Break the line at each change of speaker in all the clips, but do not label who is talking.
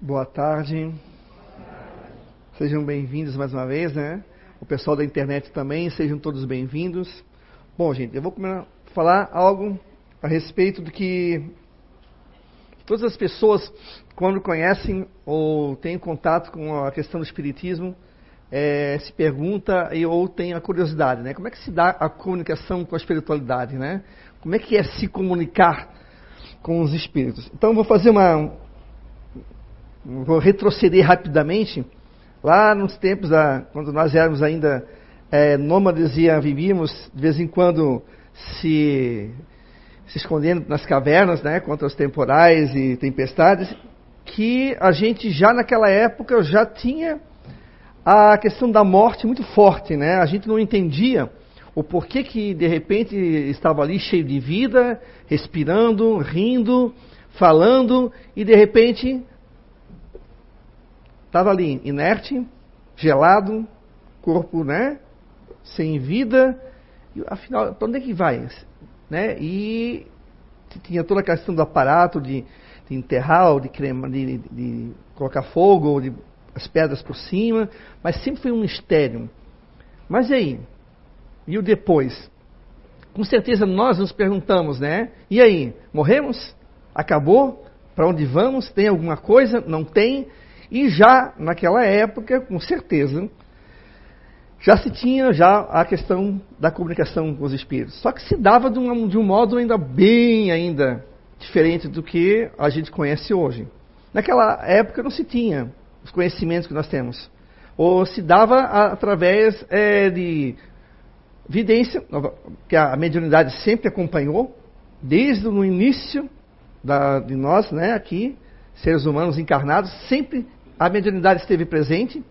Boa tarde. Sejam bem-vindos mais uma vez, né? O pessoal da internet também, sejam todos bem-vindos. Bom, gente, eu vou falar algo a respeito do que todas as pessoas, quando conhecem ou têm contato com a questão do espiritismo, é, se pergunta e, ou tem a curiosidade, né? Como é que se dá a comunicação com a espiritualidade, né? Como é que é se comunicar com os espíritos? Então, vou fazer uma, vou retroceder rapidamente lá nos tempos da, quando nós éramos ainda é, nômades e vivíamos de vez em quando se se escondendo nas cavernas, né, contra os temporais e tempestades, que a gente já naquela época já tinha a questão da morte muito forte, né? A gente não entendia o porquê que de repente estava ali cheio de vida, respirando, rindo, falando e de repente estava ali inerte, gelado, corpo, né, sem vida. E, afinal, para onde é que vai? Né? E tinha toda a questão do aparato de, de enterrar, ou de, crema, de, de colocar fogo, ou de as pedras por cima, mas sempre foi um mistério. Mas e aí? E o depois? Com certeza nós nos perguntamos, né? E aí? Morremos? Acabou? Para onde vamos? Tem alguma coisa? Não tem? E já naquela época, com certeza, já se tinha já a questão da comunicação com os espíritos. Só que se dava de um, de um modo ainda bem ainda diferente do que a gente conhece hoje. Naquela época não se tinha os conhecimentos que nós temos. Ou se dava através é, de vidência, que a mediunidade sempre acompanhou, desde o início da, de nós, né, aqui, seres humanos encarnados, sempre a mediunidade esteve presente.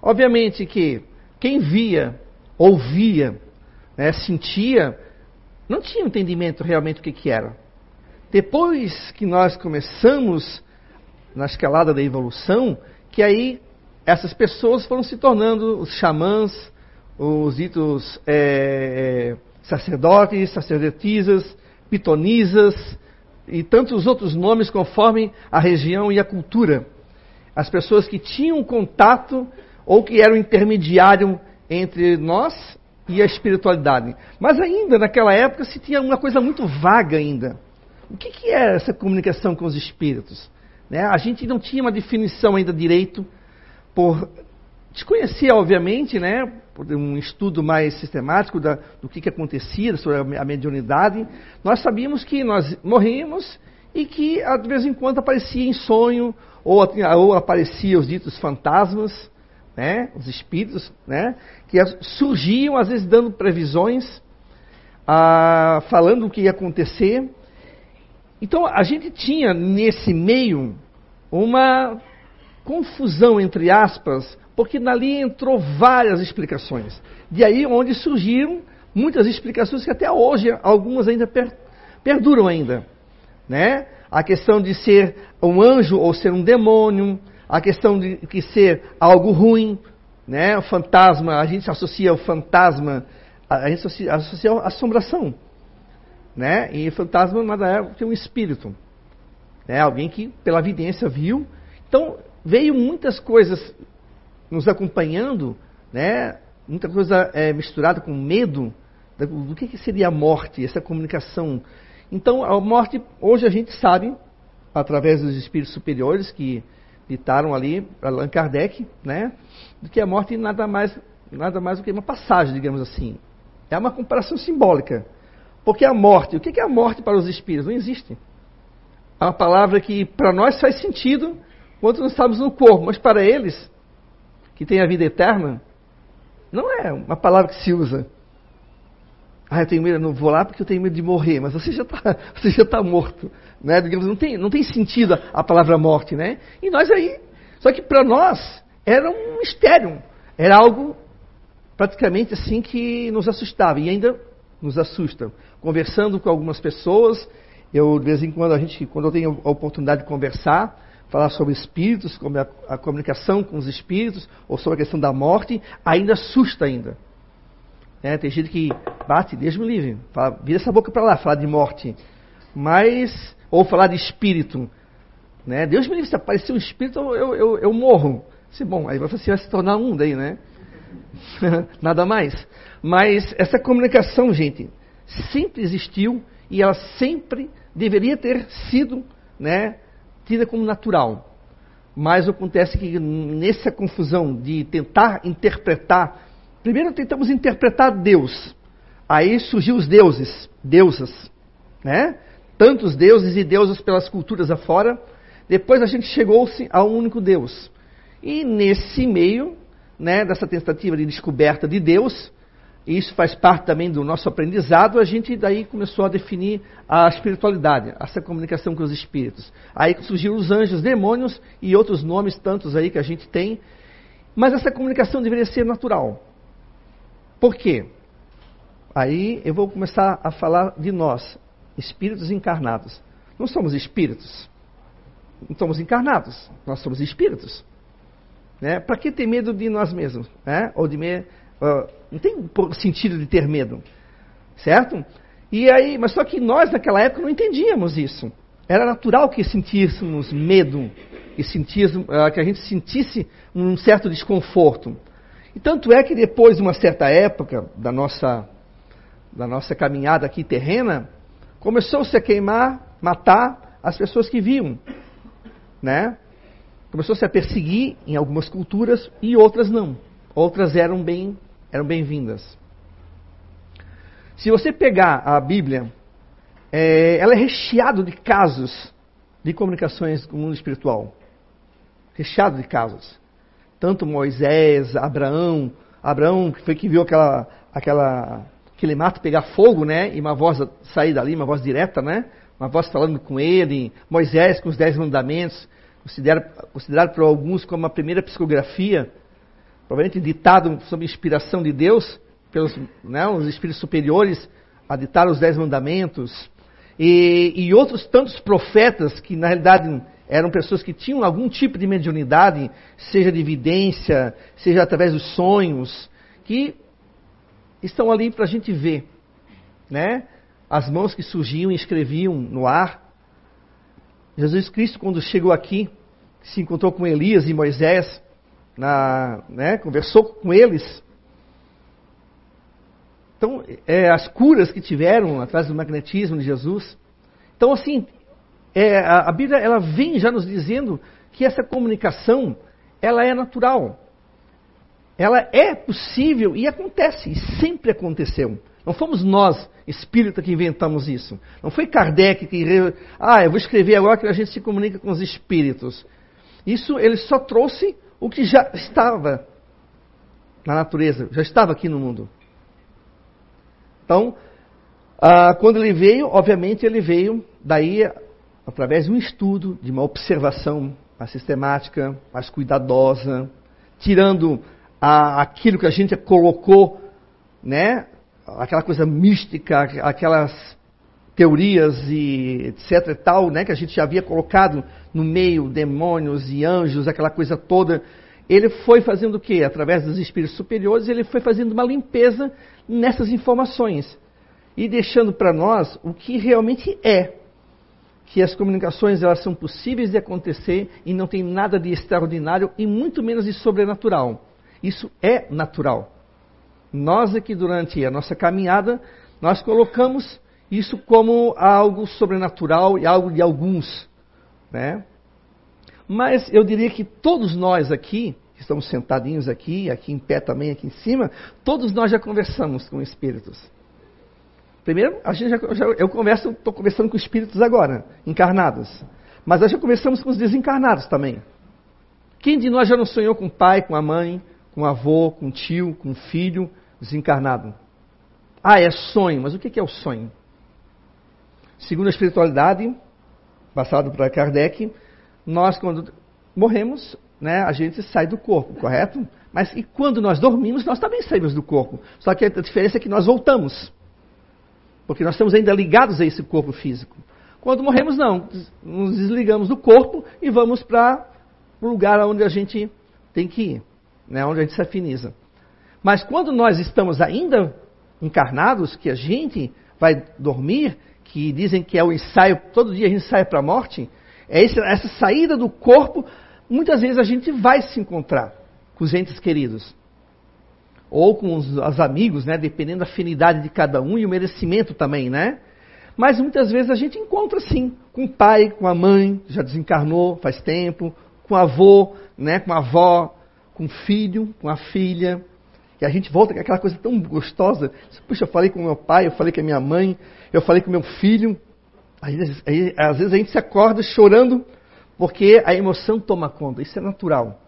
Obviamente que quem via, ouvia, né, sentia, não tinha entendimento realmente do que, que era. Depois que nós começamos na escalada da evolução, que aí essas pessoas foram se tornando os xamãs, os ditos é, sacerdotes, sacerdotisas, pitonisas e tantos outros nomes conforme a região e a cultura. As pessoas que tinham contato ou que eram intermediário entre nós e a espiritualidade. Mas ainda naquela época se tinha uma coisa muito vaga ainda. O que, que é essa comunicação com os espíritos? Né? A gente não tinha uma definição ainda direito, por desconhecer, obviamente, né, por um estudo mais sistemático da, do que, que acontecia sobre a mediunidade. Nós sabíamos que nós morríamos e que de vez em quando aparecia em sonho ou, ou aparecia os ditos fantasmas né, os espíritos, né, que surgiam às vezes dando previsões, ah, falando o que ia acontecer. Então a gente tinha nesse meio uma confusão entre aspas, porque dali entrou várias explicações. De aí onde surgiram muitas explicações que até hoje algumas ainda per, perduram ainda, né? A questão de ser um anjo ou ser um demônio, a questão de que ser algo ruim, né? O fantasma, a gente associa o fantasma, a gente associa, associa a assombração, né? E fantasma nada é que um espírito, né? Alguém que pela evidência viu. Então veio muitas coisas nos acompanhando, né? Muita coisa é, misturada com medo do que, que seria a morte, essa comunicação. Então a morte hoje a gente sabe através dos espíritos superiores que ditaram ali Allan Kardec, né, de que a morte nada mais, nada mais do que uma passagem, digamos assim. É uma comparação simbólica. Porque a morte, o que é a morte para os espíritos? Não existe. É uma palavra que para nós faz sentido quando nós estamos no corpo, mas para eles, que têm a vida eterna, não é uma palavra que se usa. Ah, eu tenho medo, eu não vou lá porque eu tenho medo de morrer, mas você já está tá morto. Né? Digamos, não, tem, não tem sentido a, a palavra morte, né? E nós aí. Só que para nós era um mistério. Era algo praticamente assim que nos assustava. E ainda nos assusta. Conversando com algumas pessoas, eu de vez em quando a gente, quando eu tenho a oportunidade de conversar, falar sobre espíritos, sobre a, a comunicação com os espíritos, ou sobre a questão da morte, ainda assusta ainda. É, tem gente que bate, Deus me livre, fala, vira essa boca para lá, falar de morte. Mas, ou falar de espírito. Né? Deus me livre, se aparecer um espírito, eu, eu, eu morro. Se, bom, aí você vai se tornar um daí, né? Nada mais. Mas essa comunicação, gente, sempre existiu e ela sempre deveria ter sido né, tida como natural. Mas acontece que nessa confusão de tentar interpretar, primeiro tentamos interpretar Deus, aí surgiu os deuses, deusas, né? Tantos deuses e deusas pelas culturas afora. Depois a gente chegou-se a um único Deus. E nesse meio, né, dessa tentativa de descoberta de Deus, e isso faz parte também do nosso aprendizado, a gente daí começou a definir a espiritualidade, essa comunicação com os espíritos. Aí surgiram os anjos, demônios e outros nomes tantos aí que a gente tem. Mas essa comunicação deveria ser natural. Por quê? Aí eu vou começar a falar de nós, espíritos encarnados. Não somos espíritos. Não somos encarnados, nós somos espíritos. Né? Para que ter medo de nós mesmos? Né? Ou de me não tem sentido de ter medo, certo? E aí, mas só que nós naquela época não entendíamos isso. Era natural que sentíssemos medo e sentíssemos, uh, que a gente sentisse um certo desconforto. E tanto é que depois de uma certa época da nossa da nossa caminhada aqui terrena, começou-se a queimar, matar as pessoas que viam, né? Começou-se a perseguir em algumas culturas e outras não. Outras eram bem eram bem-vindas. Se você pegar a Bíblia, é, ela é recheada de casos de comunicações com o mundo espiritual. Recheado de casos. Tanto Moisés, Abraão, Abraão que foi que viu aquela, aquela, aquele mato pegar fogo, né? E uma voz sair dali, uma voz direta, né? Uma voz falando com ele. Moisés com os dez mandamentos, considerado, considerado por alguns como a primeira psicografia provavelmente ditado sob inspiração de Deus, pelos né, os espíritos superiores, a ditar os Dez Mandamentos, e, e, outros tantos profetas que, na realidade, eram pessoas que tinham algum tipo de mediunidade, seja de evidência, seja através dos sonhos, que estão ali para a gente ver. Né? As mãos que surgiam e escreviam no ar. Jesus Cristo, quando chegou aqui, se encontrou com Elias e Moisés, na, né, conversou com eles. Então, é, as curas que tiveram atrás do magnetismo de Jesus. Então, assim, é, a, a, Bíblia ela vem já nos dizendo que essa comunicação ela é natural. Ela é possível e acontece, e sempre aconteceu. Não fomos nós, espírita, que inventamos isso. Não foi Kardec que. Ah, eu vou escrever agora que a gente se comunica com os espíritos. Isso ele só trouxe o que já estava na natureza, já estava aqui no mundo. Então, ah, quando ele veio, obviamente ele veio daí através de um estudo, de uma observação mais sistemática, mais cuidadosa, tirando a, aquilo que a gente colocou, né, aquela coisa mística, aquelas teorias e etc e tal, né, que a gente já havia colocado no meio, demônios e anjos, aquela coisa toda. Ele foi fazendo o quê? Através dos espíritos superiores, ele foi fazendo uma limpeza nessas informações e deixando para nós o que realmente é. Que as comunicações elas são possíveis de acontecer e não tem nada de extraordinário e muito menos de sobrenatural. Isso é natural. Nós aqui durante a nossa caminhada, nós colocamos isso como algo sobrenatural e algo de alguns. Né? Mas eu diria que todos nós aqui, que estamos sentadinhos aqui, aqui em pé também, aqui em cima, todos nós já conversamos com espíritos. Primeiro, a gente já, já eu converso, estou conversando com espíritos agora, encarnados. Mas nós já conversamos com os desencarnados também. Quem de nós já não sonhou com o pai, com a mãe, com o avô, com o tio, com o filho desencarnado? Ah, é sonho, mas o que é o sonho? Segundo a espiritualidade, passado para Kardec, nós quando morremos, né, a gente sai do corpo, correto? Mas e quando nós dormimos, nós também saímos do corpo. Só que a diferença é que nós voltamos. Porque nós estamos ainda ligados a esse corpo físico. Quando morremos, não. Nos desligamos do corpo e vamos para o lugar onde a gente tem que ir, né, onde a gente se afiniza. Mas quando nós estamos ainda encarnados, que a gente vai dormir, que dizem que é o ensaio, todo dia a gente sai para a morte, é essa saída do corpo, muitas vezes a gente vai se encontrar com os entes queridos. Ou com os, os amigos, né? Dependendo da afinidade de cada um e o merecimento também, né? Mas muitas vezes a gente encontra sim, com o pai, com a mãe, já desencarnou faz tempo, com o avô, né, com a avó, com o filho, com a filha. E a gente volta com aquela coisa tão gostosa. Puxa, eu falei com meu pai, eu falei com a minha mãe, eu falei com meu filho. Aí, aí, às vezes a gente se acorda chorando porque a emoção toma conta. Isso é natural.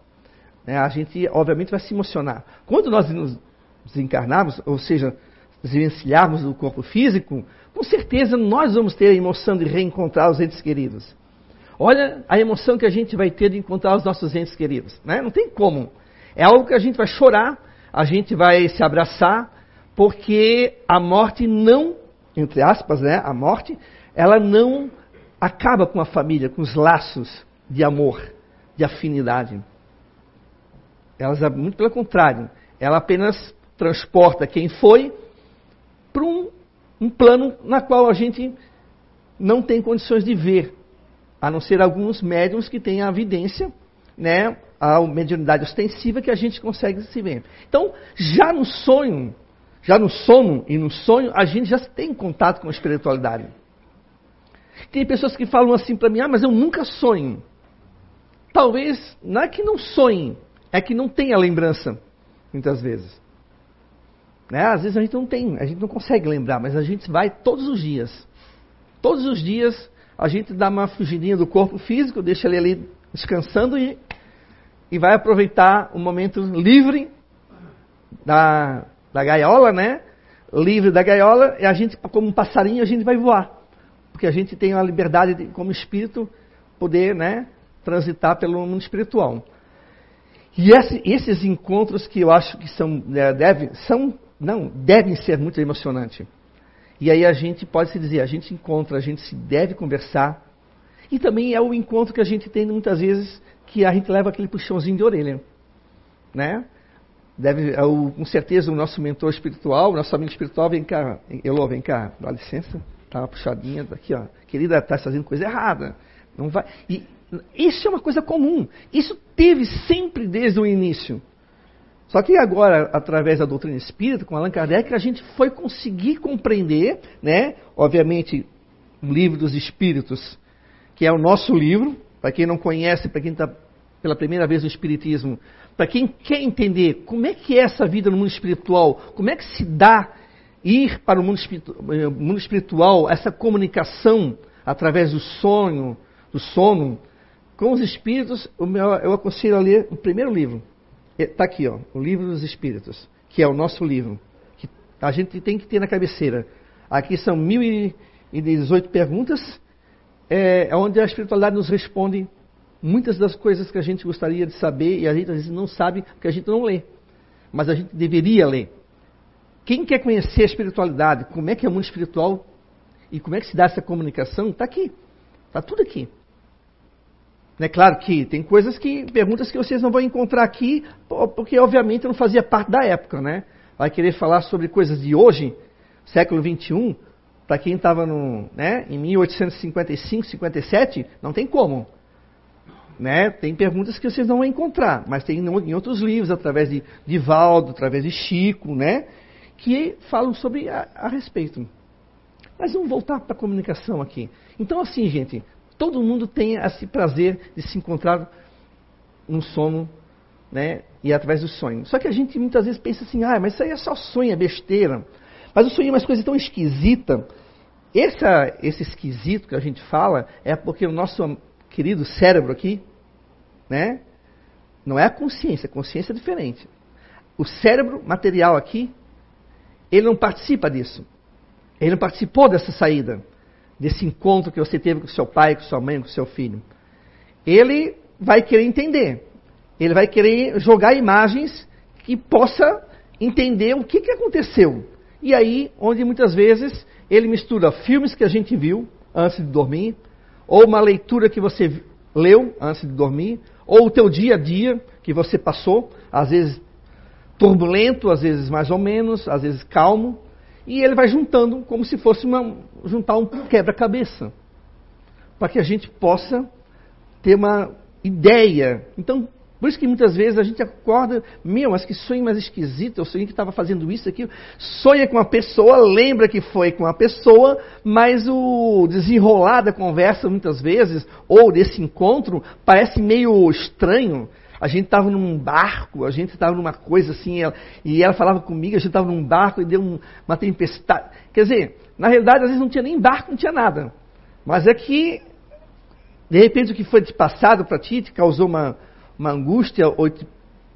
Né? A gente, obviamente, vai se emocionar. Quando nós nos desencarnarmos, ou seja, desvencilharmos do corpo físico, com certeza nós vamos ter a emoção de reencontrar os entes queridos. Olha a emoção que a gente vai ter de encontrar os nossos entes queridos. Né? Não tem como. É algo que a gente vai chorar, a gente vai se abraçar, porque a morte não, entre aspas, né, a morte, ela não acaba com a família, com os laços de amor, de afinidade. Elas, muito pelo contrário, ela apenas transporta quem foi para um um plano na qual a gente não tem condições de ver, a não ser alguns médiums que têm a evidência, né, a mediunidade ostensiva que a gente consegue se ver. Então, já no sonho, já no sono e no sonho, a gente já tem contato com a espiritualidade. Tem pessoas que falam assim para mim, ah, mas eu nunca sonho. Talvez, não é que não sonhe, é que não tenha lembrança, muitas vezes. Né? Às vezes a gente não tem, a gente não consegue lembrar, mas a gente vai todos os dias. Todos os dias a gente dá uma fugidinha do corpo físico, deixa ele ali descansando e, e vai aproveitar o momento livre da, da gaiola, né? Livre da gaiola, e a gente, como um passarinho, a gente vai voar. Porque a gente tem a liberdade, de, como espírito, poder né, transitar pelo mundo espiritual. E esse, esses encontros que eu acho que são, né, deve, são não, devem ser muito emocionantes. E aí a gente pode se dizer, a gente encontra, a gente se deve conversar. E também é o encontro que a gente tem muitas vezes que a gente leva aquele puxãozinho de orelha. Né? Deve, é com certeza o nosso mentor espiritual, o nosso amigo espiritual, vem cá, Elô, vem cá, dá licença, tá uma puxadinha daqui, ó. Querida, está fazendo coisa errada. Não vai. E isso é uma coisa comum. Isso teve sempre desde o início. Só que agora, através da doutrina espírita, com Allan Kardec, a gente foi conseguir compreender, né? Obviamente, o livro dos Espíritos, que é o nosso livro, para quem não conhece, para quem está pela primeira vez no Espiritismo, para quem quer entender como é que é essa vida no mundo espiritual, como é que se dá ir para o mundo, eh, mundo espiritual, essa comunicação através do sonho, do sono, com os espíritos, eu aconselho a ler o primeiro livro, Está aqui, ó, o Livro dos Espíritos, que é o nosso livro, que a gente tem que ter na cabeceira. Aqui são 1018 perguntas, é, onde a espiritualidade nos responde muitas das coisas que a gente gostaria de saber e a gente às vezes não sabe porque a gente não lê. Mas a gente deveria ler. Quem quer conhecer a espiritualidade, como é que é o mundo espiritual e como é que se dá essa comunicação, está aqui. Está tudo aqui. É claro que tem coisas que, perguntas que vocês não vão encontrar aqui, porque obviamente não fazia parte da época, né? Vai querer falar sobre coisas de hoje, século 21, para quem estava né, em 1855, 57, não tem como. Né? Tem perguntas que vocês não vão encontrar, mas tem em outros livros, através de, de Valdo, através de Chico, né? que falam sobre a, a respeito. Mas vamos voltar para a comunicação aqui. Então, assim, gente, Todo mundo tem esse prazer de se encontrar no sono, né? E através do sonho. Só que a gente muitas vezes pensa assim, ah, mas isso aí é só sonho, é besteira. Mas o sonho é uma coisa tão esquisita. Esse esquisito que a gente fala é porque o nosso querido cérebro aqui, né? Não é a consciência, a consciência é diferente. O cérebro material aqui, ele não participa disso. Ele não participou dessa saída desse encontro que você teve com seu pai, com sua mãe, com seu filho. Ele vai querer entender. Ele vai querer jogar imagens que possa entender o que, que aconteceu. E aí, onde muitas vezes ele mistura filmes que a gente viu antes de dormir, ou uma leitura que você leu antes de dormir, ou o teu dia a dia que você passou, às vezes turbulento, às vezes mais ou menos, às vezes calmo, e ele vai juntando como se fosse uma, juntar um quebra-cabeça. Para que a gente possa ter uma ideia. Então, por isso que muitas vezes a gente acorda, meu, mas que sonho mais esquisito, eu sonhei que estava fazendo isso aqui. Sonha com a pessoa, lembra que foi com a pessoa, mas o desenrolar da conversa muitas vezes, ou desse encontro, parece meio estranho. A gente estava num barco, a gente estava numa coisa assim, ela, e ela falava comigo, a gente estava num barco e deu um, uma tempestade. Quer dizer, na realidade, às vezes não tinha nem barco, não tinha nada. Mas é que, de repente, o que foi passado para ti te causou uma, uma angústia ou,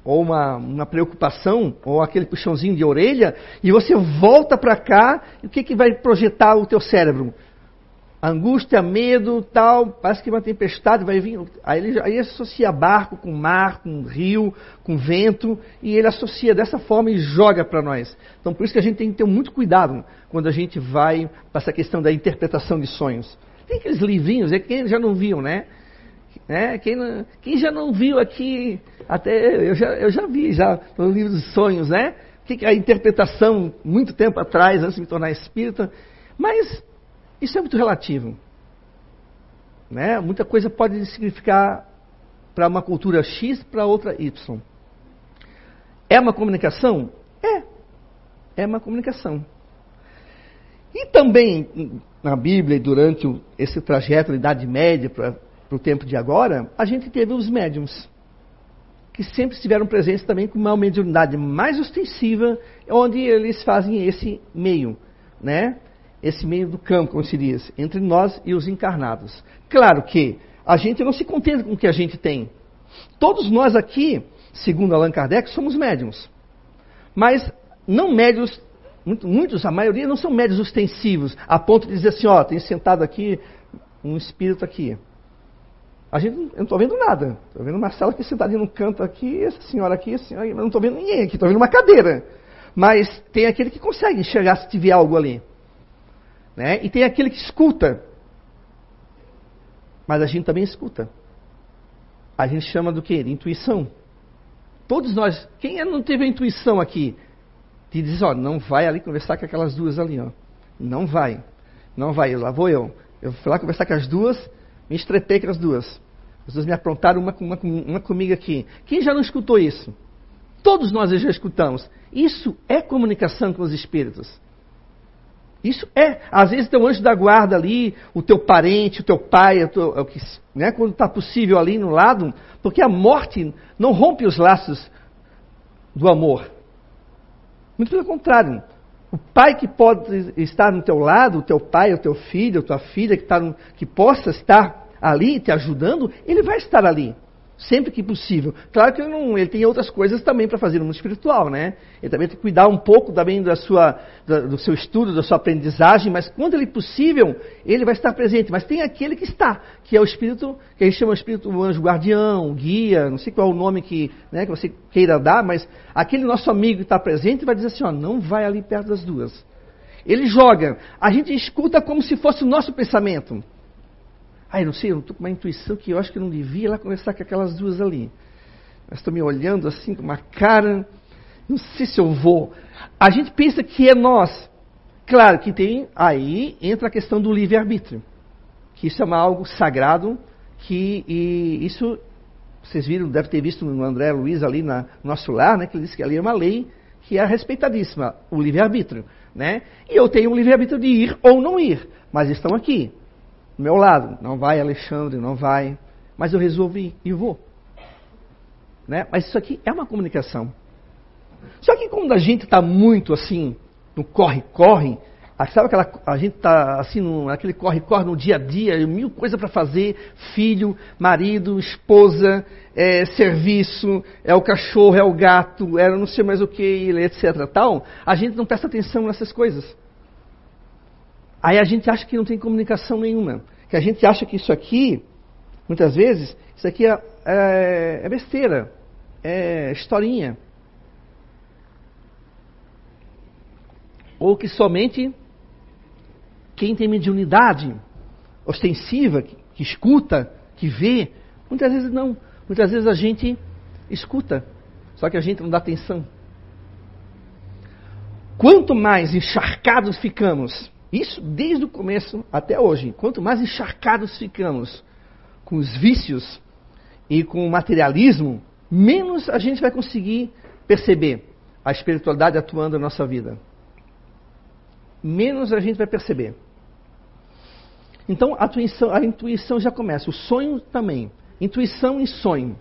ou uma, uma, preocupação, ou aquele puxãozinho de orelha, e você volta para cá, e o que, que vai projetar o teu cérebro? Angústia, medo, tal, parece que uma tempestade vai vir. Aí ele, aí associa barco com mar, com rio, com vento, e ele associa dessa forma e joga para nós. Então por isso que a gente tem que ter muito cuidado quando a gente vai para essa questão da interpretação de sonhos. Tem aqueles livrinhos, é quem já não viu, né? Né? Quem, não, quem, já não viu aqui, até eu já, eu já vi já no livro dos sonhos, né? Que a interpretação muito tempo atrás, antes de me tornar espírita, mas isso é muito relativo. Né? Muita coisa pode significar para uma cultura X, para outra Y. É uma comunicação? É. É uma comunicação. E também na Bíblia, durante esse trajeto da Idade Média para para o tempo de agora, a gente teve os médiums, que sempre estiveram presentes também com uma mediunidade mais ostensiva, onde eles fazem esse meio, né? Esse meio do campo, como se diz, entre nós e os encarnados. Claro que a gente não se contenta com o que a gente tem. Todos nós aqui, segundo Allan Kardec, somos médiums. Mas não médios, muitos, a maioria não são médios ostensivos, a ponto de dizer assim, ó, tem sentado aqui um espírito aqui. A gente, eu não estou vendo nada. Estou vendo Marcelo aqui sentadinho no canto aqui, essa senhora aqui, essa senhora, não estou vendo ninguém aqui, estou vendo uma cadeira. Mas tem aquele que consegue enxergar se tiver algo ali. Né? E tem aquele que escuta. Mas a gente também escuta. A gente chama do quê? De intuição. Todos nós, quem é, não teve a intuição aqui? De dizer, ó, não vai ali conversar com aquelas duas ali, ó. Não vai. Não vai. Lá vou eu. Eu fui lá conversar com as duas, me estrepei com as duas. As duas me aprontaram uma, uma, uma comigo aqui. Quem já não escutou isso? Todos nós já escutamos. Isso é comunicação com os espíritos. Isso é. Às vezes tem um anjo da guarda ali, o teu parente, o teu pai, o teu, né, quando está possível ali no lado, porque a morte não rompe os laços do amor. Muito pelo contrário. O pai que pode estar no teu lado, o teu pai, o teu filho, a tua filha, que, tá no, que possa estar ali te ajudando, ele vai estar ali. Sempre que possível. Claro que ele, não, ele tem outras coisas também para fazer no mundo espiritual, né? Ele também tem que cuidar um pouco também da sua, da, do seu estudo, da sua aprendizagem, mas quando ele possível, ele vai estar presente. Mas tem aquele que está, que é o espírito, que a gente chama de espírito o anjo guardião, guia, não sei qual é o nome que, né, que você queira dar, mas aquele nosso amigo que está presente vai dizer assim, ó, não vai ali perto das duas. Ele joga. A gente escuta como se fosse o nosso pensamento. Ai, não sei, eu estou com uma intuição que eu acho que não devia lá conversar com aquelas duas ali. Elas estão me olhando assim com uma cara. Não sei se eu vou. A gente pensa que é nós. Claro que tem. Aí entra a questão do livre-arbítrio. Que isso é uma, algo sagrado. Que isso. Vocês viram, deve ter visto no André Luiz ali na, no nosso lar, né? Que ele disse que ali é uma lei que é respeitadíssima, o livre-arbítrio. Né? E eu tenho o livre-arbítrio de ir ou não ir, mas estão aqui meu lado. Não vai, Alexandre, não vai. Mas eu resolvi e vou. Né? Mas isso aqui é uma comunicação. Só que quando a gente está muito assim, no corre-corre, sabe aquela, a gente está assim, no, aquele corre-corre no dia a dia, mil coisas para fazer, filho, marido, esposa, é, serviço, é o cachorro, é o gato, é não sei mais o que, etc. Tal, a gente não presta atenção nessas coisas. Aí a gente acha que não tem comunicação nenhuma. Que a gente acha que isso aqui, muitas vezes, isso aqui é, é, é besteira, é historinha. Ou que somente quem tem mediunidade ostensiva, que, que escuta, que vê, muitas vezes não. Muitas vezes a gente escuta, só que a gente não dá atenção. Quanto mais encharcados ficamos isso desde o começo até hoje. Quanto mais encharcados ficamos com os vícios e com o materialismo, menos a gente vai conseguir perceber a espiritualidade atuando na nossa vida. Menos a gente vai perceber. Então a intuição, a intuição já começa, o sonho também. Intuição e sonho.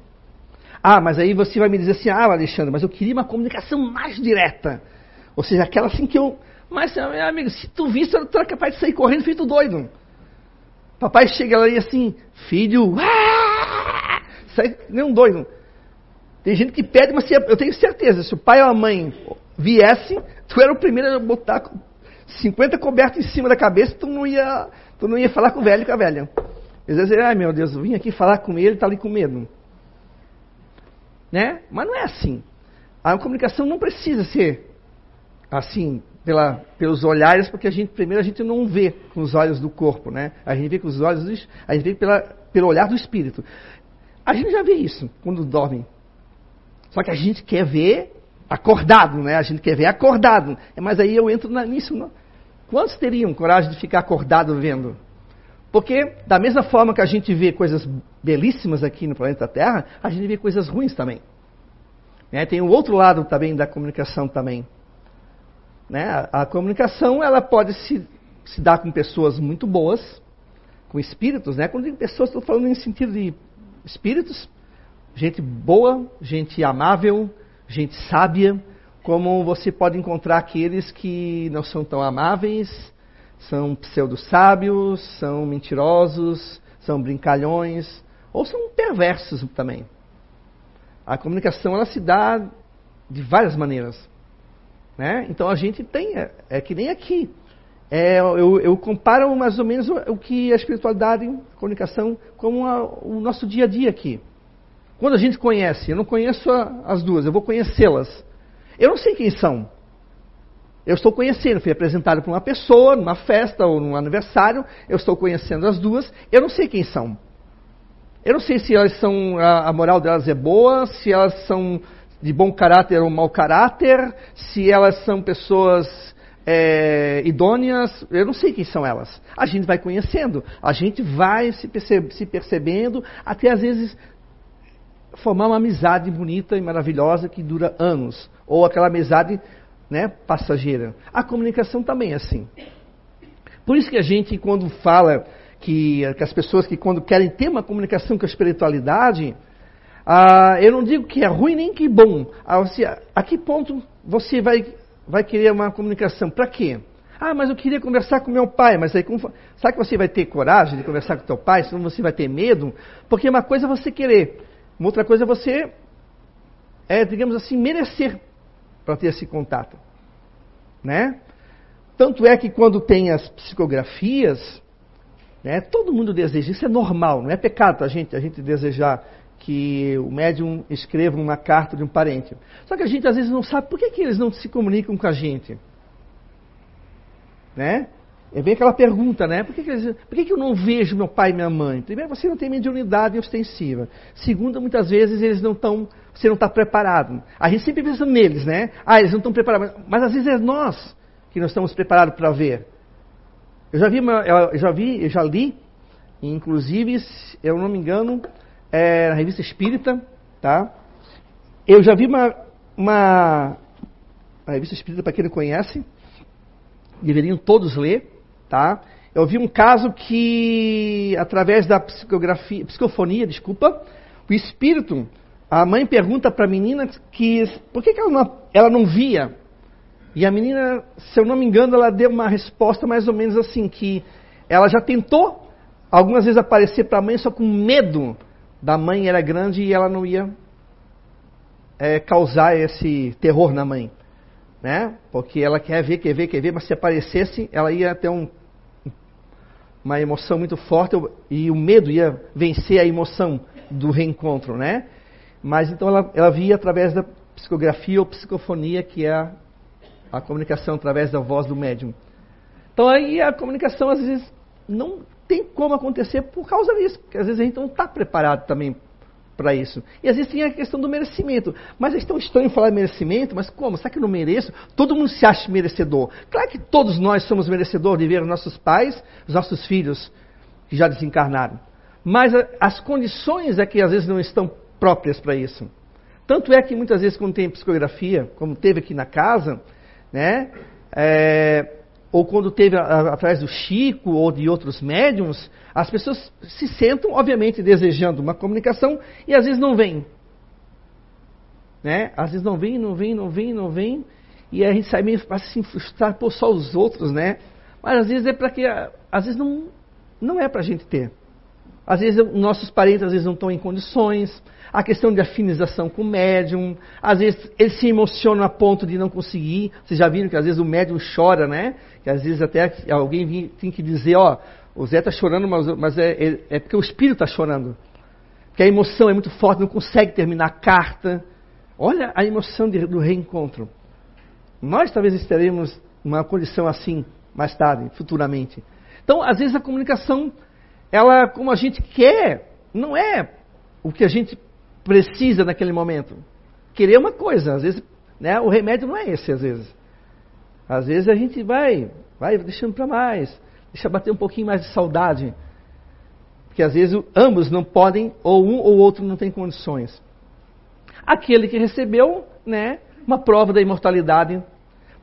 Ah, mas aí você vai me dizer assim, ah, Alexandre, mas eu queria uma comunicação mais direta. Ou seja, aquela assim que eu. Mas, meu amigo, se tu visse, tu era capaz de sair correndo feito doido. Papai chega lá e assim, filho, ah! sai nem um doido. Tem gente que pede, mas eu tenho certeza, se o pai ou a mãe viesse, tu era o primeiro a botar 50 cobertos em cima da cabeça, tu não ia, tu não ia falar com o velho com a velha. Às vezes, ai meu Deus, eu vim aqui falar com ele, está ali com medo. Né? Mas não é assim. A comunicação não precisa ser assim, pela, pelos olhares, porque a gente, primeiro a gente não vê com os olhos do corpo, né? A gente vê com os olhos, a gente vê pela, pelo olhar do espírito. A gente já vê isso quando dorme. Só que a gente quer ver acordado, né? A gente quer ver acordado. Mas aí eu entro nisso. Não? Quantos teriam coragem de ficar acordado vendo? Porque, da mesma forma que a gente vê coisas belíssimas aqui no planeta Terra, a gente vê coisas ruins também. Né? Tem o outro lado também da comunicação também. Né? A, comunicação ela pode se, se dar com pessoas muito boas, com espíritos. Né? Quando digo pessoas, estou falando em sentido de espíritos, gente boa, gente amável, gente sábia, como você pode encontrar aqueles que não são tão amáveis, são pseudo-sábios, são mentirosos, são brincalhões, ou são perversos também. A comunicação ela se dá de várias maneiras. Né? Então a gente tem, é, é que nem aqui. É, eu, eu, comparo mais ou menos o, que a espiritualidade, a comunicação, como a, o nosso dia a dia aqui. Quando a gente conhece, eu não conheço a, as duas, eu vou conhecê-las. Eu não sei quem são. Eu estou conhecendo, fui apresentado por uma pessoa, numa festa ou num aniversário, eu estou conhecendo as duas, eu não sei quem são. Eu não sei se elas são, a, a moral delas é boa, se elas são de bom caráter ou mau caráter, se elas são pessoas é, idôneas, eu não sei quem são elas. A gente vai conhecendo, a gente vai se, perce se percebendo, até às vezes formar uma amizade bonita e maravilhosa que dura anos, ou aquela amizade né, passageira. A comunicação também é assim. Por isso que a gente, quando fala que, que as pessoas que quando querem ter uma comunicação com a espiritualidade, ah, eu não digo que é ruim nem que bom. Ah, você, a que ponto você vai, vai querer uma comunicação? Para quê? Ah, mas eu queria conversar com meu pai. Mas aí, como, que você vai ter coragem de conversar com teu pai? Senão você vai ter medo? Porque uma coisa é você querer, uma outra coisa é você, é, digamos assim, merecer para ter esse contato. Né? Tanto é que quando tem as psicografias, né, todo mundo deseja, isso é normal, não é pecado a gente, a gente desejar que o médium escreva uma carta de um parente. Só que a gente às vezes não sabe por que, que eles não se comunicam com a gente. Né? É bem aquela pergunta, né? Por que, que, eles, por que, que eu não vejo meu pai e minha mãe? Primeiro, você não tem mediunidade ostensiva. Segundo, muitas vezes eles não estão, você não está preparado. A gente sempre pensa neles, né? Ah, eles não estão preparados. Mas às vezes é nós que não estamos preparados para ver. Eu já vi, eu já vi, eu já li, inclusive, eu não me engano, é, na revista Espírita, tá? Eu já vi uma, uma a revista Espírita para quem não conhece, deveriam todos ler Tá? Eu vi um caso que, através da psicografia, psicofonia, desculpa, o espírito, a mãe pergunta para a menina que por que, que ela, não, ela não via. E a menina, se eu não me engano, ela deu uma resposta mais ou menos assim, que ela já tentou algumas vezes aparecer para a mãe, só com medo da mãe era grande e ela não ia é, causar esse terror na mãe. Né? Porque ela quer ver, quer ver, quer ver, mas se aparecesse, ela ia ter um uma emoção muito forte e o medo ia vencer a emoção do reencontro, né? Mas então ela, ela via através da psicografia ou psicofonia, que é a, a comunicação através da voz do médium. Então aí a comunicação às vezes não tem como acontecer por causa disso, porque às vezes a gente não está preparado também para isso. E às vezes tem a questão do merecimento. Mas é tão estranho falar merecimento, mas como? Será que eu não mereço? Todo mundo se acha merecedor. Claro que todos nós somos merecedores de ver os nossos pais, os nossos filhos que já desencarnaram. Mas as condições é que às vezes não estão próprias para isso. Tanto é que muitas vezes quando tem psicografia, como teve aqui na casa, né, é, ou quando teve atrás do Chico ou de outros médiums, as pessoas se sentam, obviamente, desejando uma comunicação e às vezes não vem. Né? Às vezes não vem, não vem, não vem, não vem, e a gente sai meio assim frustrar por só os outros, né? Mas às vezes é para que, às vezes não, não é para a gente ter. Às vezes nossos parentes às vezes não estão em condições, a questão de afinização com o médium, às vezes eles se emocionam a ponto de não conseguir. Vocês já viram que às vezes o médium chora, né? Que às vezes até alguém tem que dizer, ó, o Zé está chorando, mas, mas é, é, é, porque o espírito está chorando. Porque a emoção é muito forte, não consegue terminar a carta. Olha a emoção de, do reencontro. Nós talvez estaremos numa condição assim mais tarde, futuramente. Então, às vezes a comunicação, ela, como a gente quer, não é o que a gente precisa naquele momento. Querer uma coisa, às vezes, né, o remédio não é esse, às vezes. Às vezes a gente vai, vai deixando para mais, deixa bater um pouquinho mais de saudade. Porque às vezes ambos não podem, ou um ou outro não tem condições. Aquele que recebeu, né, uma prova da imortalidade,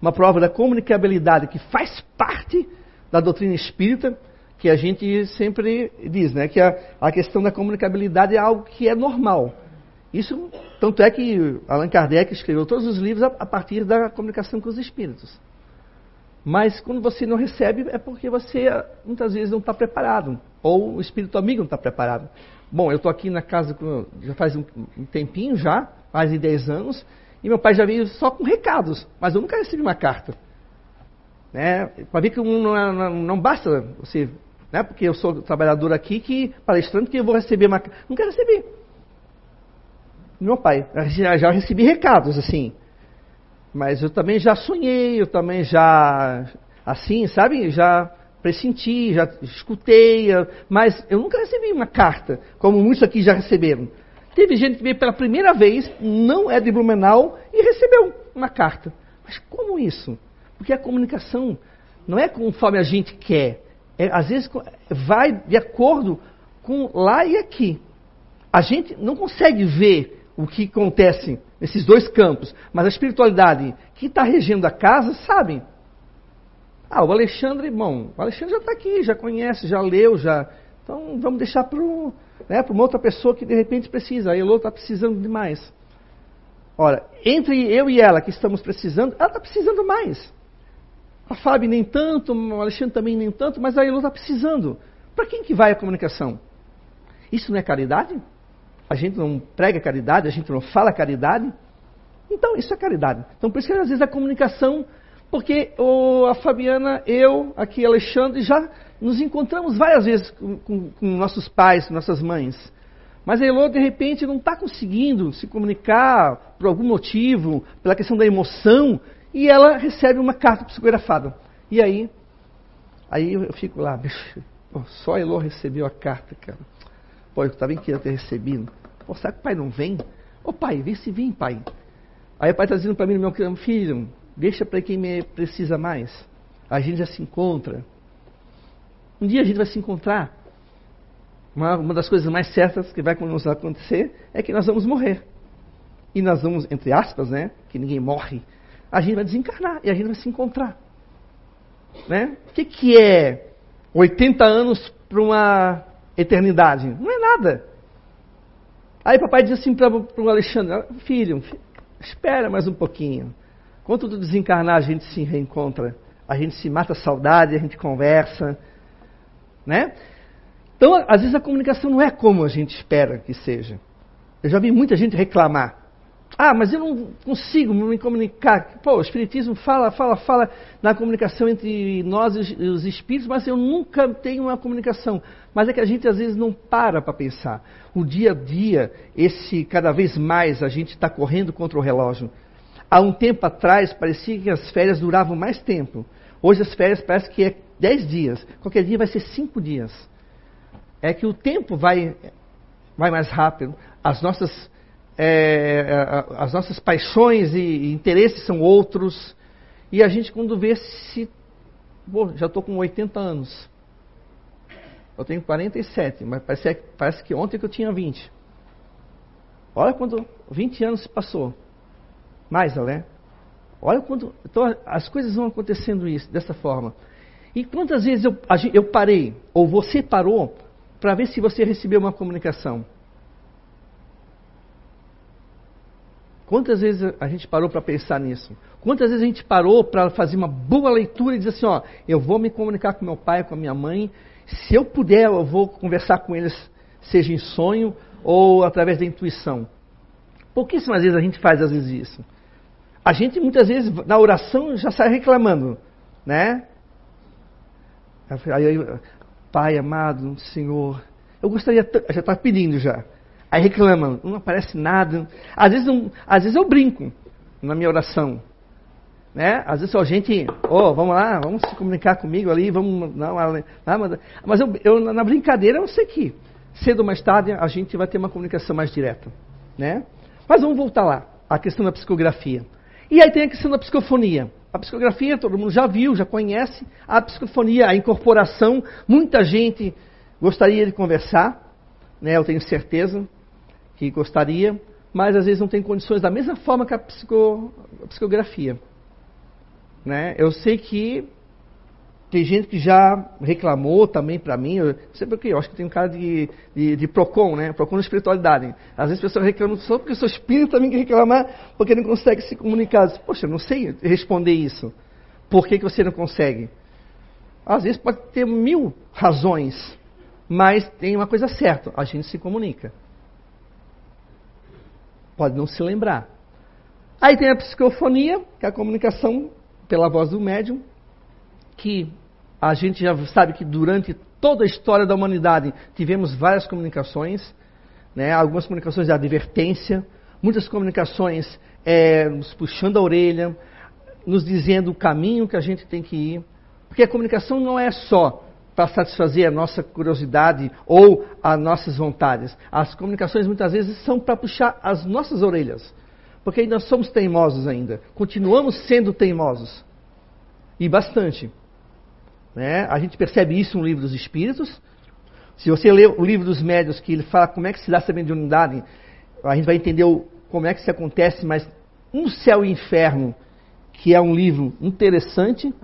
uma prova da comunicabilidade que faz parte da doutrina espírita, que a gente sempre diz, né, que a, a questão da comunicabilidade é algo que é normal. Isso, tanto é que Allan Kardec escreveu todos os livros a, a partir da comunicação com os espíritos. Mas quando você não recebe, é porque você muitas vezes não está preparado, ou o espírito amigo não está preparado. Bom, eu estou aqui na casa já faz um, um tempinho já, mais de 10 anos, e meu pai já veio só com recados, mas eu nunca recebi uma carta. Né? Para ver que não, é, não, não, basta você, né? porque eu sou trabalhador aqui, que palestrante, que eu vou receber uma carta. Nunca recebi. Meu pai, já, já recebi recados assim. Mas eu também já sonhei, eu também já, assim, sabe? Já pressenti, já escutei, mas eu nunca recebi uma carta, como muitos aqui já receberam. Teve gente que veio pela primeira vez, não é de Blumenau, e recebeu uma carta. Mas como isso? Porque a comunicação não é conforme a gente quer. É, às vezes vai de acordo com lá e aqui. A gente não consegue ver o que acontece nesses dois campos, mas a espiritualidade que está regendo a casa sabe. Ah, o Alexandre, bom, o Alexandre já está aqui, já conhece, já leu, já. Então vamos deixar para né, uma outra pessoa que de repente precisa. A Elô está precisando de mais. Ora, entre eu e ela que estamos precisando, ela está precisando mais. A Fábio nem tanto, o Alexandre também nem tanto, mas a Elô está precisando. Para quem que vai a comunicação? Isso não é caridade? A gente não prega caridade, a gente não fala caridade? Então, isso é caridade. Então, por isso que às vezes a comunicação, porque oh, a Fabiana, eu, aqui Alexandre, já nos encontramos várias vezes com, com, com nossos pais, com nossas mães. Mas a Elô, de repente, não está conseguindo se comunicar por algum motivo, pela questão da emoção, e ela recebe uma carta psicografada. E aí, aí eu fico lá, bicho, só a Elô recebeu a carta, cara. Pô, eu também queria ter recebido. Pô, será que o pai não vem? Ô pai, vê se vem, pai. Aí o pai está dizendo para mim, meu filho, deixa para quem me precisa mais. A gente já se encontra. Um dia a gente vai se encontrar. Uma, uma das coisas mais certas que vai nos acontecer é que nós vamos morrer. E nós vamos, entre aspas, né? Que ninguém morre. A gente vai desencarnar e a gente vai se encontrar. Né? O que, que é 80 anos para uma eternidade? Não é nada. Aí papai diz assim para o Alexandre: Filho, espera mais um pouquinho. Quando tu desencarnar, a gente se reencontra. A gente se mata a saudade, a gente conversa. Né? Então, às vezes a comunicação não é como a gente espera que seja. Eu já vi muita gente reclamar. Ah, mas eu não consigo me comunicar. Pô, o Espiritismo fala, fala, fala na comunicação entre nós e os espíritos, mas eu nunca tenho uma comunicação. Mas é que a gente às vezes não para para pensar. O dia a dia, esse cada vez mais a gente está correndo contra o relógio. Há um tempo atrás parecia que as férias duravam mais tempo. Hoje as férias parece que é dez dias. Qualquer dia vai ser cinco dias. É que o tempo vai, vai mais rápido. As nossas, é, é as nossas paixões e interesses são outros. E a gente, quando vê se. Pô, já estou com 80 anos. Eu tenho 47, mas parece, parece que ontem que eu tinha 20. Olha quando 20 anos se passou. Mais, né? Olha quando. Então as coisas vão acontecendo isso, dessa forma. E quantas vezes eu, eu parei, ou você parou, para ver se você recebeu uma comunicação? Quantas vezes a gente parou para pensar nisso? Quantas vezes a gente parou para fazer uma boa leitura e dizer assim, ó, eu vou me comunicar com meu pai, com a minha mãe, se eu puder, eu vou conversar com eles, seja em sonho ou através da intuição. Pouquíssimas vezes a gente faz às vezes isso. A gente muitas vezes na oração já sai reclamando, né? Aí, pai amado, Senhor, eu gostaria, já está pedindo já. Aí reclama, não aparece nada. Às vezes, às vezes eu brinco na minha oração. Né? Às vezes a gente, oh, vamos lá, vamos se comunicar comigo ali, vamos. Não, não, mas eu, eu, na brincadeira eu sei que cedo ou mais tarde a gente vai ter uma comunicação mais direta. Né? Mas vamos voltar lá, a questão da psicografia. E aí tem a questão da psicofonia. A psicografia todo mundo já viu, já conhece. A psicofonia, a incorporação, muita gente gostaria de conversar, né, eu tenho certeza que gostaria, mas às vezes não tem condições da mesma forma que a, psico, a psicografia. Né? Eu sei que tem gente que já reclamou também para mim, eu, sei porquê, eu acho que tem um cara de, de, de PROCON, né? PROCON na espiritualidade. Às vezes as pessoas reclamam só porque eu sou espírito também que reclamar, porque não consegue se comunicar. Poxa, eu não sei responder isso. Por que, que você não consegue? Às vezes pode ter mil razões, mas tem uma coisa certa, a gente se comunica pode não se lembrar. Aí tem a psicofonia, que é a comunicação pela voz do médium, que a gente já sabe que durante toda a história da humanidade tivemos várias comunicações, né? algumas comunicações de advertência, muitas comunicações é, nos puxando a orelha, nos dizendo o caminho que a gente tem que ir. Porque a comunicação não é só para satisfazer a nossa curiosidade ou as nossas vontades. As comunicações muitas vezes são para puxar as nossas orelhas. Porque ainda somos teimosos ainda. Continuamos sendo teimosos. E bastante. Né? A gente percebe isso no livro dos Espíritos. Se você ler o livro dos médios, que ele fala como é que se dá essa mediunidade, a gente vai entender como é que isso acontece, mas Um Céu e Inferno, que é um livro interessante,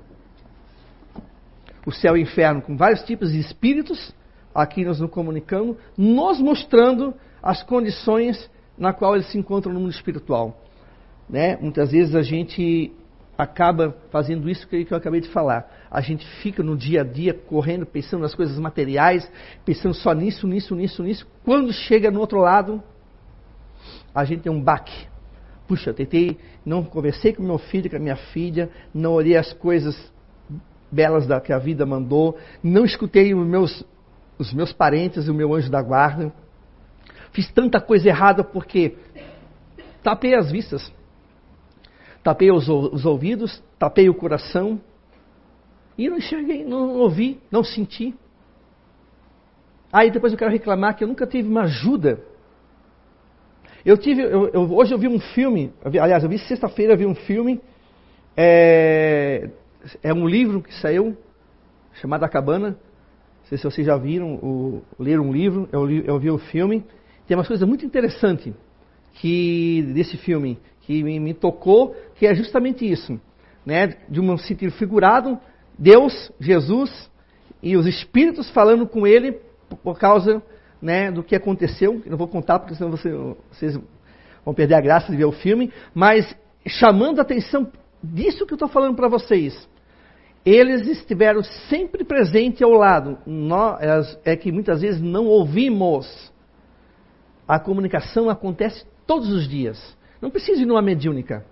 o céu e o inferno com vários tipos de espíritos, aqui nós nos comunicamos, nos mostrando as condições na qual eles se encontram no mundo espiritual. Né? Muitas vezes a gente acaba fazendo isso que eu acabei de falar. A gente fica no dia a dia correndo, pensando nas coisas materiais, pensando só nisso, nisso, nisso, nisso. Quando chega no outro lado, a gente tem um baque. Puxa, tentei, não conversei com meu filho, com a minha filha, não olhei as coisas belas da, que a vida mandou, não escutei os meus, os meus parentes e o meu anjo da guarda. Fiz tanta coisa errada porque tapei as vistas, tapei os, os ouvidos, tapei o coração e não enxerguei, não ouvi, não senti. Aí depois eu quero reclamar que eu nunca tive uma ajuda. Eu tive, eu, eu, hoje eu vi um filme, aliás, eu vi sexta-feira, vi um filme é, é um livro que saiu, chamado A Cabana. Não sei se vocês já viram, ou leram um livro, eu, li, eu vi o filme. Tem uma coisa muito interessante que desse filme, que me, me tocou, que é justamente isso. Né? De um sentido figurado, Deus, Jesus e os espíritos falando com ele por causa né, do que aconteceu. Eu não vou contar porque senão você, vocês vão perder a graça de ver o filme, mas chamando a atenção disso que eu estou falando para vocês eles estiveram sempre presentes ao lado. Nós, é que muitas vezes não ouvimos. A comunicação acontece todos os dias. Não preciso ir numa mediúnica.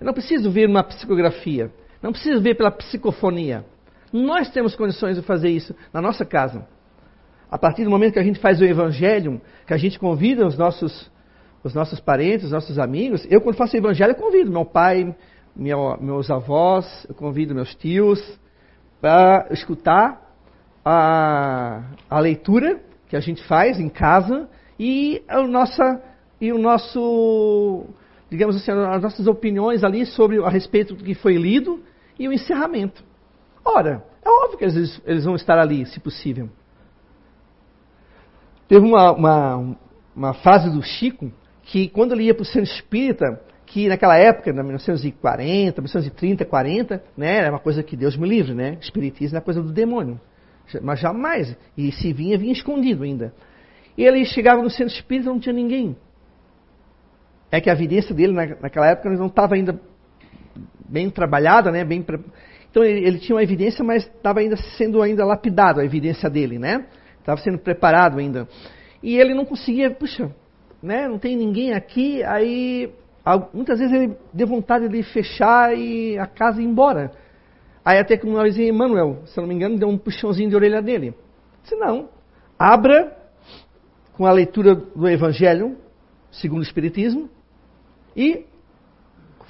Eu não preciso ver uma psicografia. Não preciso ver pela psicofonia. Nós temos condições de fazer isso na nossa casa. A partir do momento que a gente faz o evangelho, que a gente convida os nossos, os nossos parentes, os nossos amigos. Eu, quando faço o evangelho, convido meu pai, meu, meus avós, eu convido meus tios para escutar a, a leitura que a gente faz em casa e a nossa e o nosso digamos assim as nossas opiniões ali sobre a respeito do que foi lido e o encerramento. Ora, é óbvio que eles, eles vão estar ali, se possível. Teve uma, uma, uma fase do Chico que, quando ele ia para o centro espírita, que naquela época, em 1940, 1930, 40, né, era uma coisa que Deus me livre, né? Espiritismo é coisa do demônio. Mas jamais. E se vinha, vinha escondido ainda. E ele chegava no centro espírita não tinha ninguém. É que a evidência dele naquela época não estava ainda bem trabalhada, né? Bem Então ele, ele, tinha uma evidência, mas estava ainda sendo ainda lapidado a evidência dele, né? Estava sendo preparado ainda. E ele não conseguia, puxa, né? Não tem ninguém aqui. Aí muitas vezes ele deu vontade de fechar e a casa ir embora. Aí até que uma vez Emmanuel, se não me engano, deu um puxãozinho de orelha dele. Disse, não, abra com a leitura do Evangelho, segundo o Espiritismo, e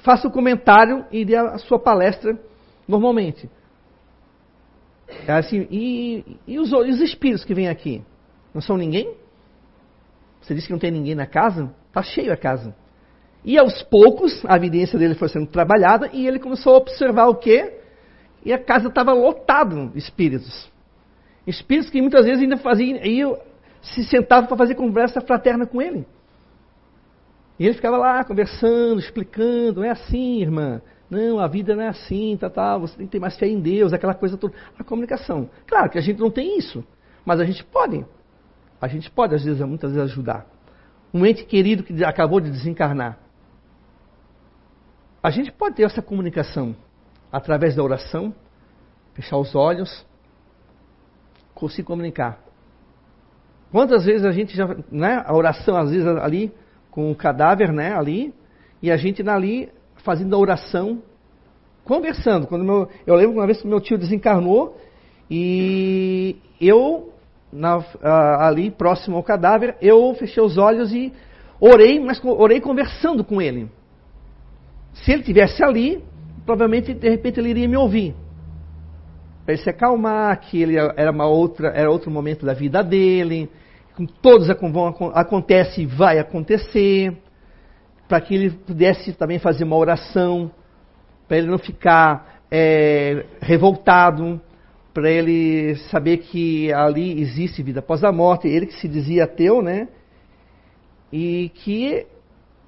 faça o comentário e dê a sua palestra normalmente. É assim, e, e, os, os espíritos que vêm aqui? Não são ninguém? Você disse que não tem ninguém na casa? Está cheio a casa. E aos poucos, a evidência dele foi sendo trabalhada e ele começou a observar o quê? E a casa estava lotada de espíritos. Espíritos que muitas vezes ainda faziam, iam, se sentavam para fazer conversa fraterna com ele. E ele ficava lá conversando, explicando, é assim, irmã. Não, a vida não é assim, tá, tá, você tem que ter mais fé em Deus, aquela coisa toda. A comunicação. Claro que a gente não tem isso, mas a gente pode. A gente pode, às vezes, muitas vezes, ajudar. Um ente querido que acabou de desencarnar. A gente pode ter essa comunicação através da oração, fechar os olhos, se comunicar. Quantas vezes a gente já, né, a oração às vezes ali com o cadáver, né, ali, e a gente ali fazendo a oração, conversando. Quando meu, eu lembro uma vez que meu tio desencarnou e eu na, ali próximo ao cadáver, eu fechei os olhos e orei, mas orei conversando com ele. Se ele tivesse ali, provavelmente de repente ele iria me ouvir. Para ele se acalmar, que ele era uma outra, era outro momento da vida dele, com todos acontece e vai acontecer, para que ele pudesse também fazer uma oração, para ele não ficar é, revoltado, para ele saber que ali existe vida após a morte, ele que se dizia ateu, né? E que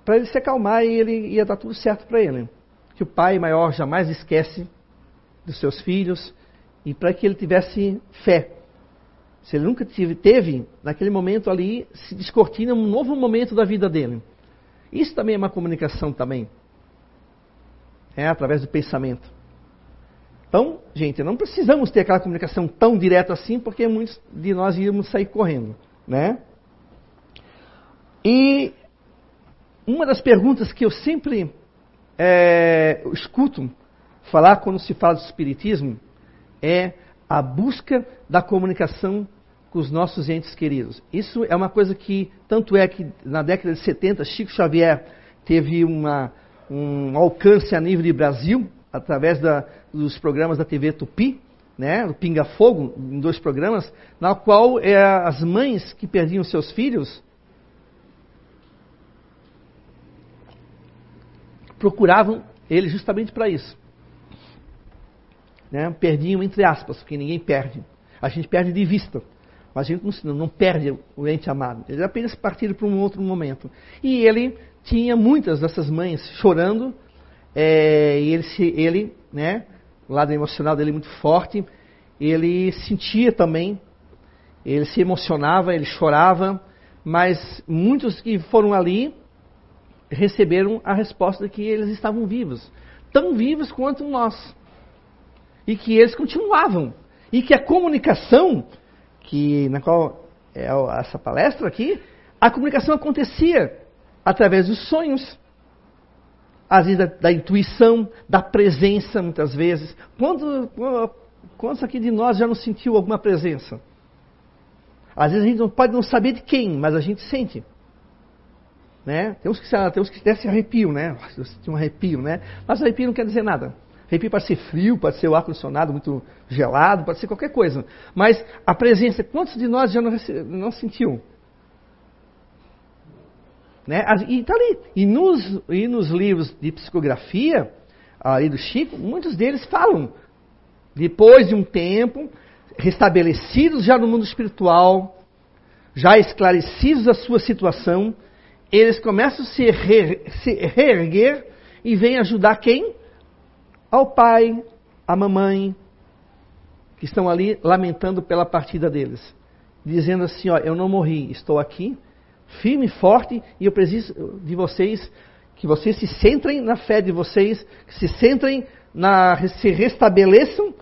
para ele se acalmar e ele ia dar tudo certo para ele. Que o pai maior jamais esquece dos seus filhos e para que ele tivesse fé. Se ele nunca tive, teve, naquele momento ali, se descortina um novo momento da vida dele. Isso também é uma comunicação também. É através do pensamento. Então, gente, não precisamos ter aquela comunicação tão direta assim, porque muitos de nós íamos sair correndo, né? E uma das perguntas que eu sempre é, escuto falar quando se fala do Espiritismo é a busca da comunicação com os nossos entes queridos. Isso é uma coisa que, tanto é que na década de 70, Chico Xavier teve uma, um alcance a nível de Brasil, através da, dos programas da TV Tupi, né, o Pinga Fogo, em dois programas, na qual é, as mães que perdiam seus filhos procuravam ele justamente para isso. Né? Perdiam entre aspas, porque ninguém perde. A gente perde de vista, mas a gente não, não perde o ente amado. Eles apenas partiram para um outro momento. E ele tinha muitas dessas mães chorando, é, e ele, ele né, o lado emocional dele muito forte, ele sentia também, ele se emocionava, ele chorava, mas muitos que foram ali receberam a resposta de que eles estavam vivos, tão vivos quanto nós. E que eles continuavam. E que a comunicação, que na qual é essa palestra aqui, a comunicação acontecia através dos sonhos, às vezes da, da intuição, da presença, muitas vezes. Quando, quantos aqui de nós já não sentiu alguma presença? Às vezes a gente não pode não saber de quem, mas a gente sente. Né? Tem uns que, tem uns que desce arrepio, né? Senti um arrepio, né? Mas arrepio não quer dizer nada. Arrepio pode ser frio, pode ser o ar-condicionado muito gelado, pode ser qualquer coisa. Mas a presença, quantos de nós já não, não sentiu? Né? E está ali. E nos, e nos livros de psicografia, ali do Chico, muitos deles falam, depois de um tempo, restabelecidos já no mundo espiritual, já esclarecidos da sua situação, eles começam a se, re, se reerguer e vêm ajudar quem? Ao pai, à mamãe, que estão ali lamentando pela partida deles, dizendo assim: ó, eu não morri, estou aqui, firme e forte, e eu preciso de vocês que vocês se centrem na fé de vocês, que se centrem na se restabeleçam,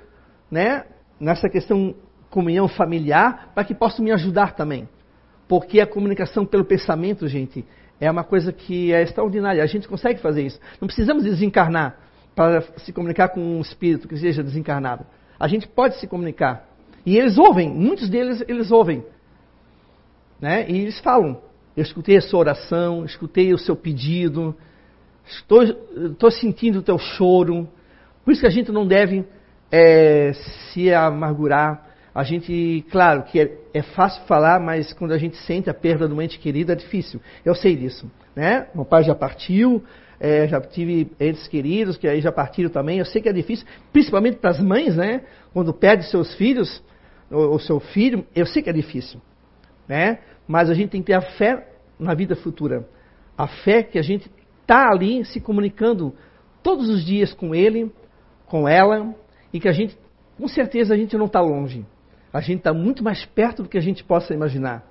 né, nessa questão comunhão familiar, para que possam me ajudar também. Porque a comunicação pelo pensamento, gente, é uma coisa que é extraordinária. A gente consegue fazer isso. Não precisamos desencarnar para se comunicar com um espírito que seja desencarnado. A gente pode se comunicar. E eles ouvem, muitos deles eles ouvem. Né? E eles falam: Eu escutei a sua oração, escutei o seu pedido, estou, estou sentindo o teu choro. Por isso que a gente não deve é, se amargurar. A gente, claro, que é, é, fácil falar, mas quando a gente sente a perda de uma ente querida é difícil. Eu sei disso. Né? Meu pai já partiu, é, já tive entes queridos que aí já partiram também. Eu sei que é difícil, principalmente para as mães, né? Quando perde seus filhos, ou, seu filho, eu sei que é difícil. Né? Mas a gente tem que ter a fé na vida futura. A fé que a gente está ali se comunicando todos os dias com ele, com ela, e que a gente, com certeza, a gente não está longe. A gente está muito mais perto do que a gente possa imaginar.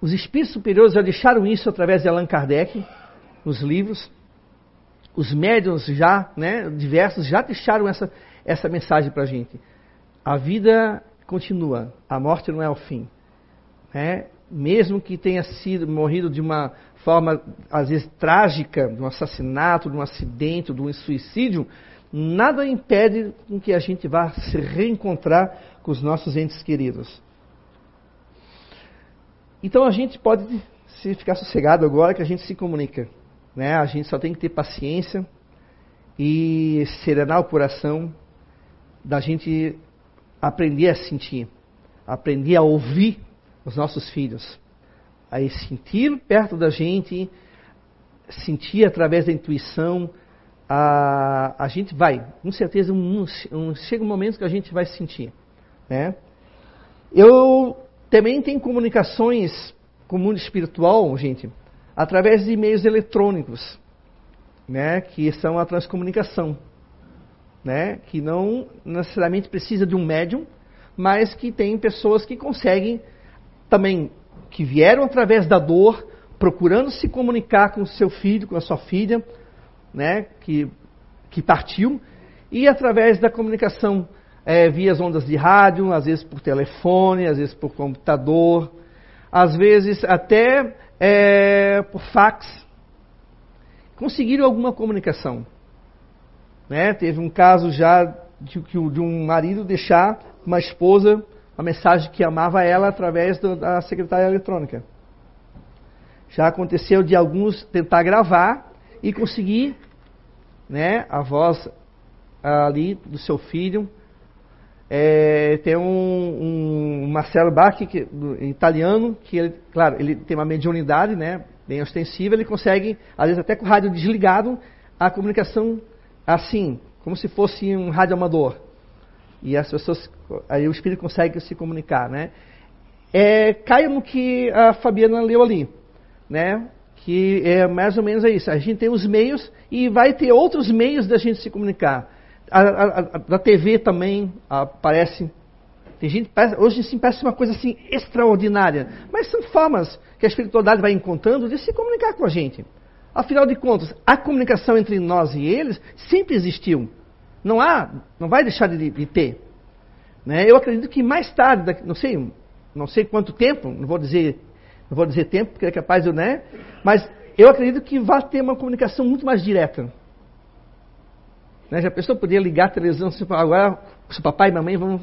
Os espíritos superiores já deixaram isso através de Allan Kardec, nos livros. Os médiums já, né, diversos, já deixaram essa, essa mensagem para a gente. A vida continua, a morte não é o fim. Né? Mesmo que tenha sido morrido de uma forma, às vezes, trágica, de um assassinato, de um acidente, de um suicídio, nada impede que a gente vá se reencontrar com os nossos entes queridos. Então a gente pode se ficar sossegado agora que a gente se comunica. Né? A gente só tem que ter paciência e serenar o coração da gente aprender a sentir, aprender a ouvir os nossos filhos, a sentir perto da gente, sentir através da intuição, a, a gente vai, com certeza, um, um, chega um momento que a gente vai sentir. Né? Eu também tenho comunicações com o mundo espiritual, gente, através de e-mails eletrônicos, né, que são a transcomunicação, né, que não necessariamente precisa de um médium, mas que tem pessoas que conseguem também, que vieram através da dor, procurando se comunicar com o seu filho, com a sua filha, né, que, que partiu, e através da comunicação é, via as ondas de rádio, às vezes por telefone, às vezes por computador, às vezes até é, por fax, conseguiram alguma comunicação. Né? Teve um caso já de, de um marido deixar uma esposa uma mensagem que amava ela através do, da secretária eletrônica. Já aconteceu de alguns tentar gravar e conseguir né, a voz ali do seu filho. É, tem um, um Marcelo Bach, que, do, italiano, que ele, claro, ele tem uma mediunidade né, bem ostensiva, ele consegue, às vezes até com o rádio desligado, a comunicação assim, como se fosse um rádio amador. E as pessoas, aí o espírito consegue se comunicar, né? É, cai no que a Fabiana leu ali, né? Que é mais ou menos isso. A gente tem os meios e vai ter outros meios da gente se comunicar. A, a, a, da TV também aparece. Tem gente, hoje sim parece uma coisa assim extraordinária, mas são formas que a espiritualidade vai encontrando de se comunicar com a gente. Afinal de contas, a comunicação entre nós e eles sempre existiu. Não há, não vai deixar de, de ter. Né? Eu acredito que mais tarde, não sei, não sei quanto tempo, não vou dizer não vou dizer tempo, porque é capaz de, né? Mas eu acredito que vai ter uma comunicação muito mais direta. Né? Já a pessoa poderia ligar a televisão, assim, agora seu papai e mamãe vão,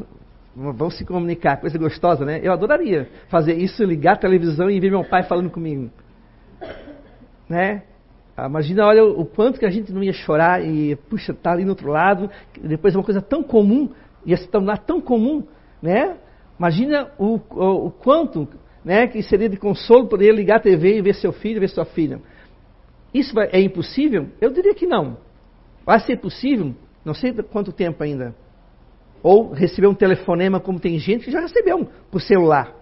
vão se comunicar, coisa gostosa, né? Eu adoraria fazer isso, ligar a televisão e ver meu pai falando comigo. Né? Ah, imagina, olha o quanto que a gente não ia chorar e, puxa, tá ali no outro lado, depois é uma coisa tão comum, ia se tornar tão comum, né? Imagina o, o, o quanto né, que seria de consolo poder ligar a TV e ver seu filho, ver sua filha. Isso é impossível? Eu diria que não. Vai ser possível, não sei quanto tempo ainda. Ou receber um telefonema, como tem gente que já recebeu por celular.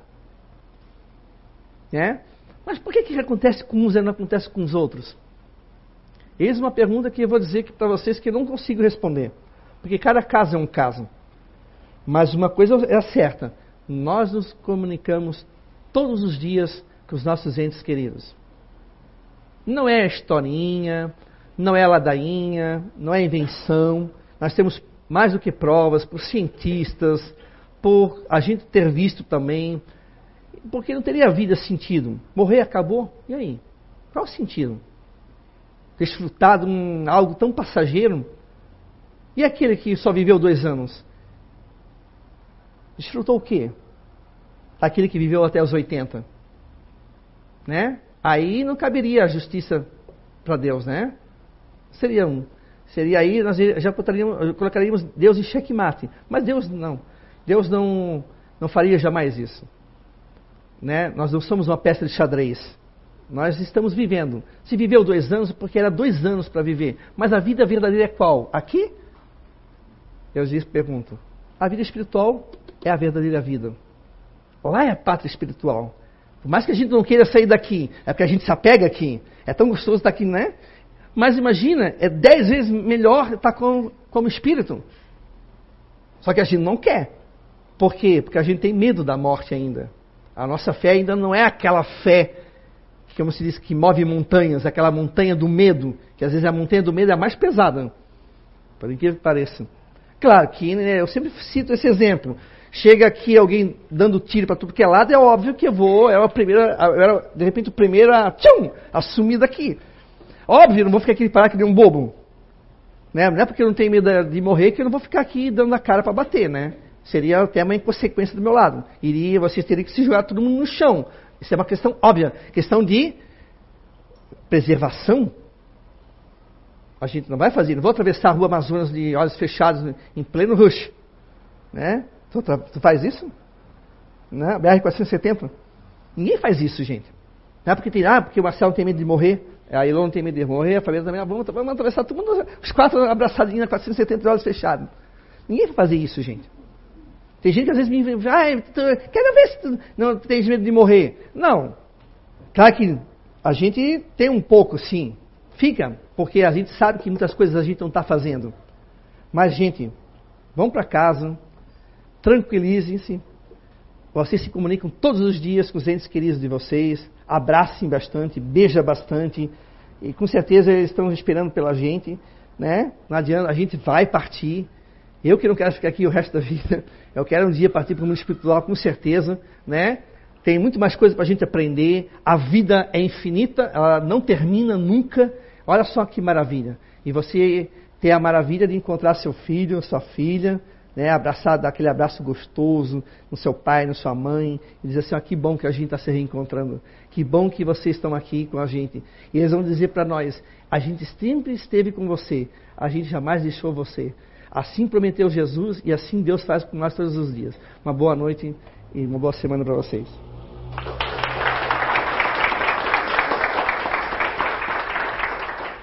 Né? Mas por que, que acontece com uns e não acontece com os outros? Eis uma pergunta que eu vou dizer para vocês que eu não consigo responder. Porque cada caso é um caso. Mas uma coisa é certa: nós nos comunicamos todos os dias com os nossos entes queridos. Não é historinha, não é ladainha, não é invenção. Nós temos mais do que provas por cientistas, por a gente ter visto também. Porque não teria vida sentido. Morrer acabou, e aí? Qual o sentido? Desfrutar de um, algo tão passageiro? E aquele que só viveu dois anos? Desfrutou o quê? Aquele que viveu até os 80. Né? Aí não caberia a justiça para Deus, né? Seria um. Seria aí, nós já colocaríamos Deus em xeque-mate. Mas Deus não. Deus não, não faria jamais isso. Né? Nós não somos uma peça de xadrez. Nós estamos vivendo. Se viveu dois anos, porque era dois anos para viver. Mas a vida verdadeira é qual? Aqui? Eu lhes pergunto. A vida espiritual é a verdadeira vida. Lá é a pátria espiritual. Por mais que a gente não queira sair daqui, é porque a gente se apega aqui. É tão gostoso estar aqui, né? Mas imagina, é dez vezes melhor estar com, como espírito. Só que a gente não quer. Por quê? Porque a gente tem medo da morte ainda. A nossa fé ainda não é aquela fé, como se diz, que move montanhas, aquela montanha do medo, que às vezes a montanha do medo é a mais pesada. Por incrível que pareça. Claro que né, eu sempre cito esse exemplo. Chega aqui alguém dando tiro para tudo que é lado, é óbvio que eu vou, era, a primeira, eu era de repente o primeiro a, tchum, a sumir daqui. Óbvio, não vou ficar aqui parar que nem um bobo. Né? Não é porque eu não tenho medo de morrer que eu não vou ficar aqui dando a cara para bater, né? Seria até uma inconsequência do meu lado. Iria, vocês teriam que se jogar todo mundo no chão. Isso é uma questão óbvia. Questão de preservação a gente não vai fazer, não vou atravessar a rua Amazonas de olhos fechados em pleno rush. Né? Tu, tu faz isso? Né? BR-470? Ninguém faz isso, gente. Não é porque tem, ah, porque o Marcelo tem medo de morrer, a Ilona tem medo de morrer, a família também, ah, vamos, vamos atravessar todo mundo, os quatro abraçadinhos na 470 olhos fechados. Ninguém vai fazer isso, gente. Tem gente que às vezes me diz, ah, quero ver se tu não tem medo de morrer. Não. Claro que a gente tem um pouco, sim. Fica, porque a gente sabe que muitas coisas a gente não está fazendo. Mas, gente, vão para casa, tranquilizem-se. Vocês se comunicam todos os dias com os entes queridos de vocês. Abracem bastante, beija bastante. E com certeza eles estão esperando pela gente. Né? Não adianta, a gente vai partir. Eu que não quero ficar aqui o resto da vida. Eu quero um dia partir para o mundo espiritual, com certeza. Né? Tem muito mais coisa para a gente aprender. A vida é infinita, ela não termina nunca. Olha só que maravilha. E você ter a maravilha de encontrar seu filho, sua filha, né, abraçar, dar aquele abraço gostoso no seu pai, na sua mãe, e dizer assim, ah, que bom que a gente está se reencontrando, que bom que vocês estão aqui com a gente. E eles vão dizer para nós, a gente sempre esteve com você, a gente jamais deixou você. Assim prometeu Jesus e assim Deus faz com nós todos os dias. Uma boa noite e uma boa semana para vocês.